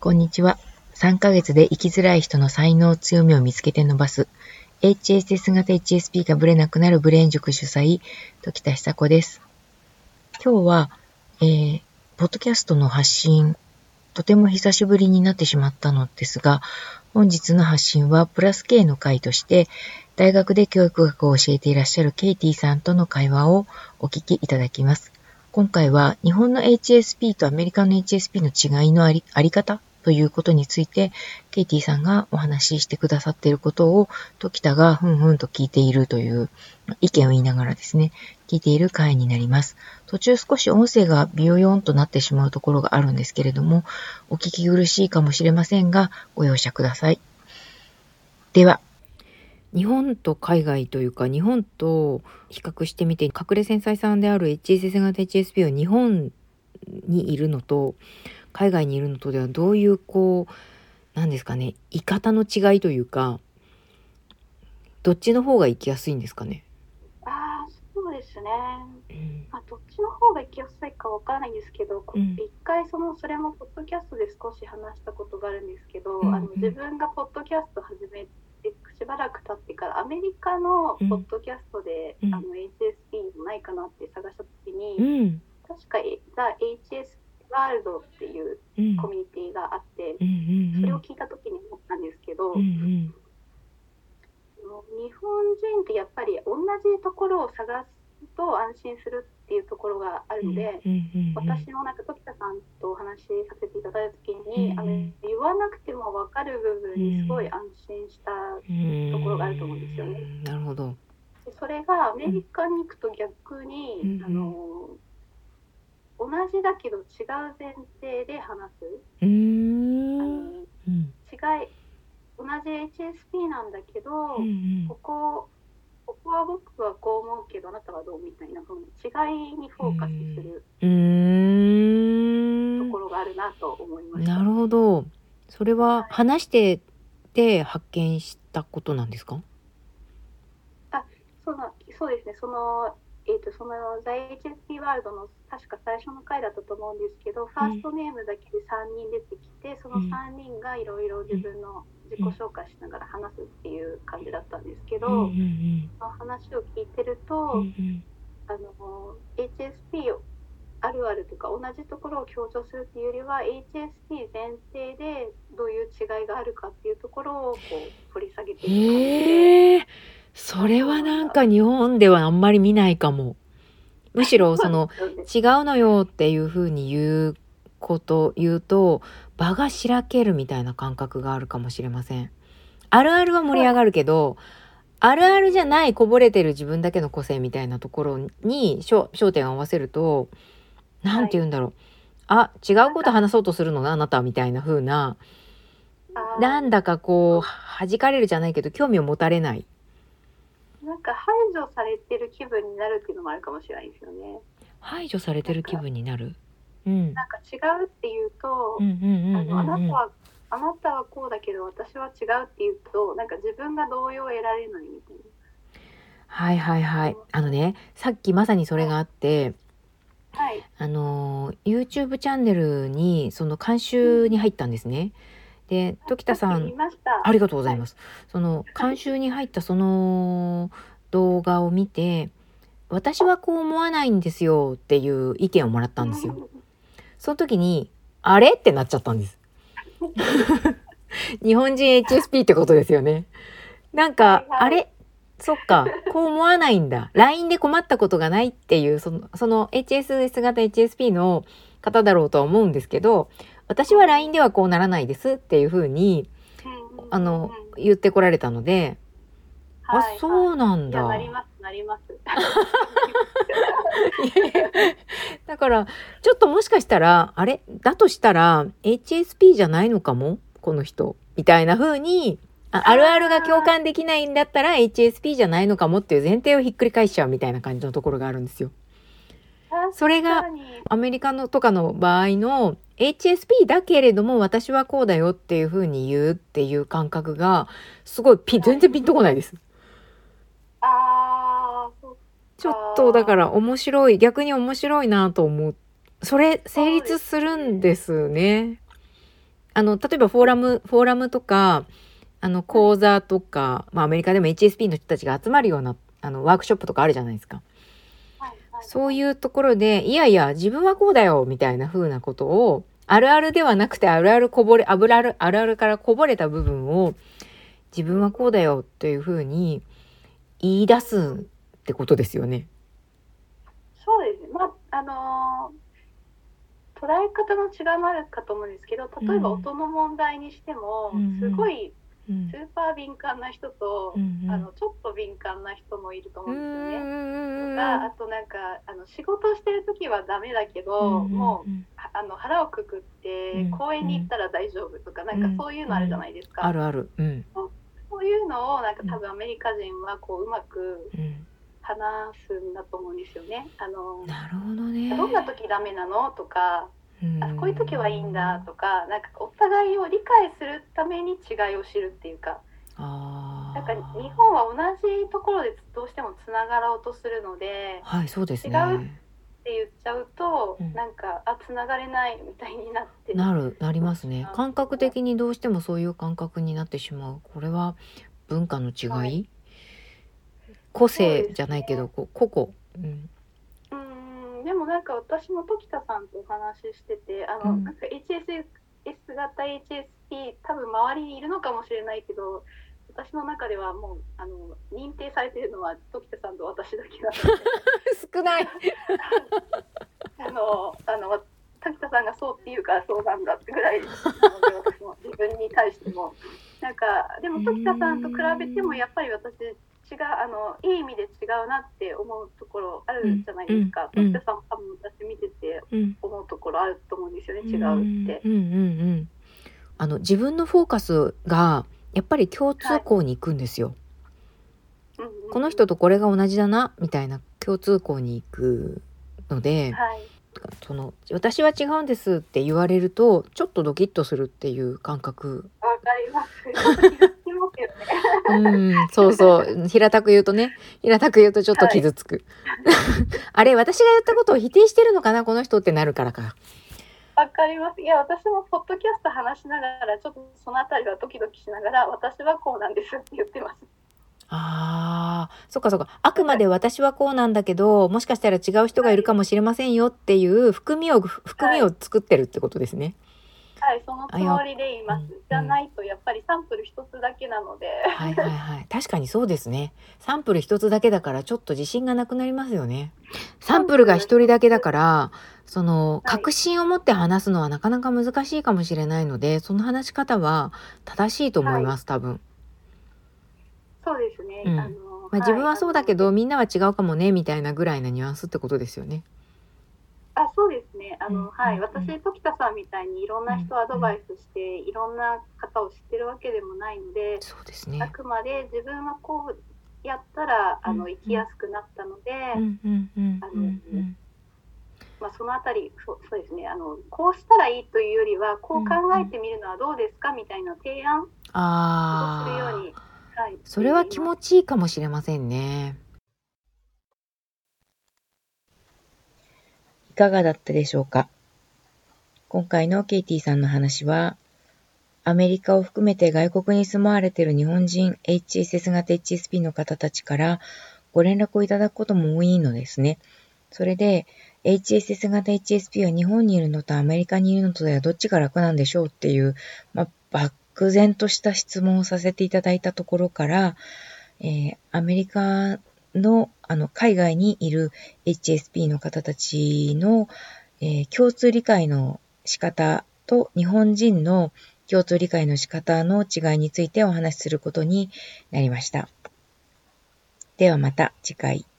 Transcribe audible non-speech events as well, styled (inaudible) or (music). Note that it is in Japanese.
こんにちは。3ヶ月で生きづらい人の才能強みを見つけて伸ばす HSS 型 HSP がブレなくなるブレーン塾主催、時田久子です。今日は、えー、ポッドキャストの発信、とても久しぶりになってしまったのですが、本日の発信はプラス K の会として、大学で教育学を教えていらっしゃるケイティさんとの会話をお聞きいただきます。今回は日本の HSP とアメリカの HSP の違いのありあり方ということについて、ケイティさんがお話ししてくださっていることを、時田がふんふんと聞いているという意見を言いながらですね、聞いている回になります。途中少し音声がビヨヨンとなってしまうところがあるんですけれども、お聞き苦しいかもしれませんが、ご容赦ください。では、日本と海外というか日本と比較してみて隠れ繊細さんである HSS 型 HSP は日本にいるのと海外にいるのとではどういうこう何ですかね言い方の違いというかどっちの方が生きやすいんですかね？あそうですね、うん、まあ、どっちの方が生きやすいかわからないんですけど、うん、一回そのそれもポッドキャストで少し話したことがあるんですけど、うんうん、あの自分がポッドキャスト始めてしばらく経ってからアメリカのポッドキャストで、うん、あの HSP もないかなって探した時に、確か HS ワールドっていうコミュニティがあって、それを聞いた時に思ったんですけど、日本人ってやっぱり同じところを探すと安心するっていうところがあるので、私もなんか時田さんとお話しさせていただいた時に、あの言わなくても分かる部分にすごい安心したところがあると思うんですよね。なるほど。それがアメリカに行くと逆に、あの同じだけど違う前提で話す。うん、違い同じ HSP なんだけど、うんうん、ここここは僕はこう思うけどあなたはどうみたいな風に違いにフォーカスするところがあるなと思いました。なるほど。それは話してて発見したことなんですか？あ、そうなそうですね。そのえーと、その在 HSP ワールドの確か最初の回だったと思うんですけど、ファーストネームだけで3人出てきて、その3人がいろいろ自分の自己紹介しながら話すっていう感じだったんですけど、その話を聞いてると、あの HSP あるあるとか同じところを強調するっていうよりは HSP 前提でどういう違いがあるかっていうところをこう掘り下げていく感じで。それはなんか日本ではあんまり見ないかも。むしろ (laughs) その違うのよっていうふうに言うこと言うと場がしらけるみたいな感覚があるかもしれません。あるあるは盛り上がるけど、あるあるじゃないこぼれてる自分だけの個性みたいなところに焦点を合わせると、何て言うんだろう。あ、違うこと話そうとするのな、あなたみたいな風な、なんだかこう、弾かれるじゃないけど、興味を持たれないなんか排除されてる気分になるっていうのもあるかもしれないですよね。排除されてる気分になる？うん。なんか違うっていうと、あなたはあなたはこうだけど私は違うっていうとなんか自分が同意を得られないみたいな。はいはいはい。あのね、さっきまさにそれがあって、はい、あの YouTube チャンネルにその監修に入ったんですね。で時田さんありがとうございます。その監修に入ったその動画を見て私はこう思わないんですよっていう意見をもらったんですよ。その時にあれ？ってなっちゃったんです。(laughs) 日本人 HSP ってことですよね。なんか、あれ？そっか、こう思わないんだ。LINE で困ったことがないっていう、その、その HSS 型 HSP の方だろうとは思うんですけど、私は LINE ではこうならないですっていうふうに、あの、言ってこられたので、あ、そうなんだ。なります、なります。(laughs) だから、ちょっともしかしたら、あれ？だとしたら、HSP じゃないのかも？この人。みたいな風に、ああるあるが共感できないんだったら HSP じゃないのかもっていう前提をひっくり返しちゃうみたいな感じのところがあるんですよ。それがアメリカのとかの場合の HSP だけれども私はこうだよっていうふうに言うっていう感覚がすごいピン、全然ピンとこないです。あちょっとだから面白い、逆に面白いなと思う。それ成立するんですね。あの、例えばフォーラム、フォーラムとか、あの、講座とか、まあアメリカでも HSP の人たちが集まるような、あの、ワークショップとかあるじゃないですか。そういうところで、いやいや、自分はこうだよ、みたいな風なことを、あるあるではなくて、あるあるこぼれ、あぶらる、あるあるからこぼれた部分を、自分はこうだよ、という風に言い出すってことですよね。そうですね。まあ、あのー捉え方の違いもあるかと思うんですけど、例えばうん音の問題にしても、うんうんすごいうんスーパー敏感な人と、うんうんあのちょっと敏感な人もいると思ううんですよね。とかあとなんかあの仕事してる時はダメだけど、もうはあの腹をくくってうん公園に行ったら大丈夫とか、なんかそういうのあるじゃないですか。あるある。うん。そういうのをなんか多分アメリカ人はこううまくうん。話すんだと思うんですよね。あのなるほどね。どんな時ダメなの？とか、うんあこういう時はいいんだとか、なんかお互いを理解するために違いを知るっていうか、あなんかー日本は同じところでどうしてもつながろうとするので、はい、そうです違うね。って言っちゃうと、うんなんかあつながれないみたいになってなる、なりますね。感覚的にどうしてもそういう感覚になってしまう。これは文化の違い、はい個性じゃないけど、こう個々。うん。うん。でもなんか私も時田さんとお話ししててあの、うん。なんか HSS 型 HSP 多分周りにいるのかもしれないけど私の中ではもうあの認定されてるのは時田さんと私だけなので少ない。(laughs) あのあの滝田さんがそうっていうからそうなんだってぐらいなので私も自分に対しても。なんかでも時田さんと比べてもやっぱり私違うあのいい意味で違うなって思うところあるじゃないですか、うんさんも多分私見ててうん。思うところあると思うんですよね違うって。うんうんうん。あの、自分のフォーカスが、やっぱり共通項に行くんですよ。うんうんうんこの人とこれが同じだな、みたいな共通項に行くので、はいその、私は違うんですって言われると、ちょっとドキッとするっていう感覚。わかります。うん、そうそう。平たく言うとね、平たく言うとちょっと傷つく。(laughs) あれ、私が言ったことを否定してるのかな、この人ってなるからか。わかります。いや、私もポッドキャスト話しながら、ちょっとそのあたりはドキドキしながら、私はこうなんですって言ってます。ああ、そっかそっか。あくまで私はこうなんだけど、もしかしたら違う人がいるかもしれませんよっていう含みを、含みを作ってるってことですね。はい、そのつもりで言いますうん。じゃないと、やっぱりサンプル一つだけなので。はいはいはい。確かにそうですね。サンプル一つだけだからちょっと自信がなくなりますよね。サンプルが一人だけだから、その、はい確信を持って話すのはなかなか難しいかもしれないので、その話し方は正しいと思います、多分。そうですね。うんあのまあ、自分はそうだけど。ど、みんなは違うかもね、みたいなぐらいなニュアンスってことですよね。あ、そうですね。あの、うんはい、うん私、時田さんみたいにいろんな人をアドバイスして、いろんな方を知ってるわけでもないので。そうですあね。くまで自分はこうやったら、あうんの生きやすくなったので。うんうんうんうんうん。まあ、そのあたりそうそうですねあのこうしたらいいというよりはこう考えてみるのはどうですかみたいな提案をするよああ、うに、はい、それは気持ちいいかもしれませんね。かがだったでしょうか？今回のケイティさんの話は、アメリカを含めて外国に住まわれている日本人 HSS 型 HSP の方たちからご連絡をいただくことも多いのですね。それで、HSS 型 HSP は日本にいるのとアメリカにいるのとではどっちが楽なんでしょうっていう、まあ、漠然とした質問をさせていただいたところから、えーアメリカの、あの、海外にいる HSP の方たちの、えー共通理解の仕方と日本人の共通理解の仕方の違いについてお話しすることになりました。ではまた次回。